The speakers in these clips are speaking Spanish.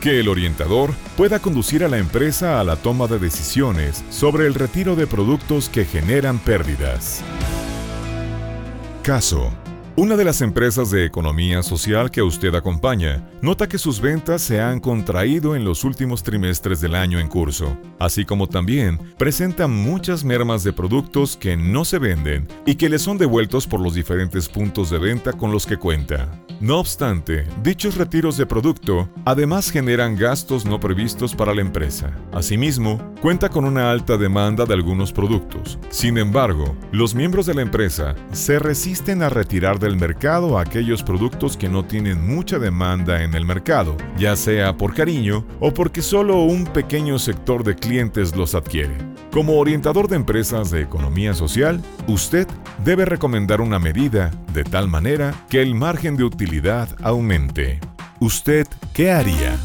Que el orientador pueda conducir a la empresa a la toma de decisiones sobre el retiro de productos que generan pérdidas. Caso. Una de las empresas de economía social que usted acompaña nota que sus ventas se han contraído en los últimos trimestres del año en curso, así como también presenta muchas mermas de productos que no se venden y que le son devueltos por los diferentes puntos de venta con los que cuenta. No obstante, dichos retiros de producto además generan gastos no previstos para la empresa. Asimismo, cuenta con una alta demanda de algunos productos. Sin embargo, los miembros de la empresa se resisten a retirar del mercado aquellos productos que no tienen mucha demanda en el mercado, ya sea por cariño o porque solo un pequeño sector de clientes los adquiere. Como orientador de empresas de economía social, usted debe recomendar una medida de tal manera que el margen de utilidad aumente. ¿Usted qué haría?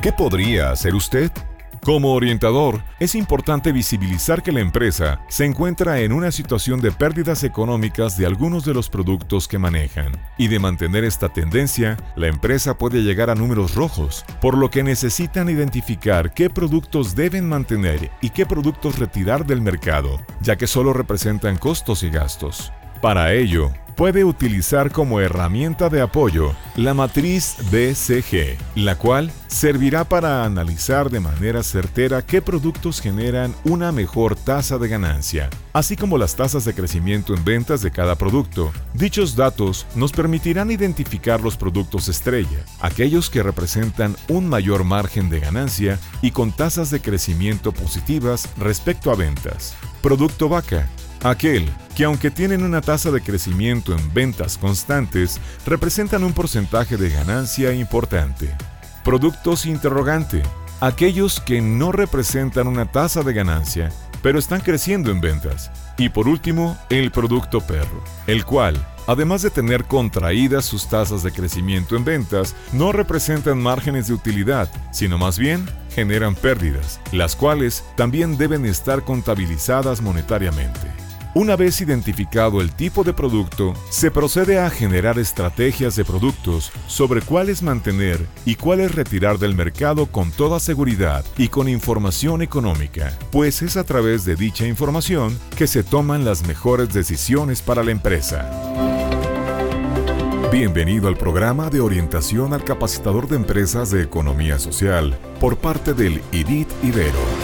¿Qué podría hacer usted? Como orientador, es importante visibilizar que la empresa se encuentra en una situación de pérdidas económicas de algunos de los productos que manejan. Y de mantener esta tendencia, la empresa puede llegar a números rojos, por lo que necesitan identificar qué productos deben mantener y qué productos retirar del mercado, ya que solo representan costos y gastos. Para ello, puede utilizar como herramienta de apoyo la matriz BCG, la cual servirá para analizar de manera certera qué productos generan una mejor tasa de ganancia, así como las tasas de crecimiento en ventas de cada producto. Dichos datos nos permitirán identificar los productos estrella, aquellos que representan un mayor margen de ganancia y con tasas de crecimiento positivas respecto a ventas. Producto vaca, aquel que aunque tienen una tasa de crecimiento en ventas constantes, representan un porcentaje de ganancia importante. Productos interrogante, aquellos que no representan una tasa de ganancia, pero están creciendo en ventas. Y por último, el producto perro, el cual, además de tener contraídas sus tasas de crecimiento en ventas, no representan márgenes de utilidad, sino más bien generan pérdidas, las cuales también deben estar contabilizadas monetariamente. Una vez identificado el tipo de producto, se procede a generar estrategias de productos sobre cuáles mantener y cuáles retirar del mercado con toda seguridad y con información económica, pues es a través de dicha información que se toman las mejores decisiones para la empresa. Bienvenido al programa de orientación al capacitador de empresas de economía social por parte del IDIT Ibero.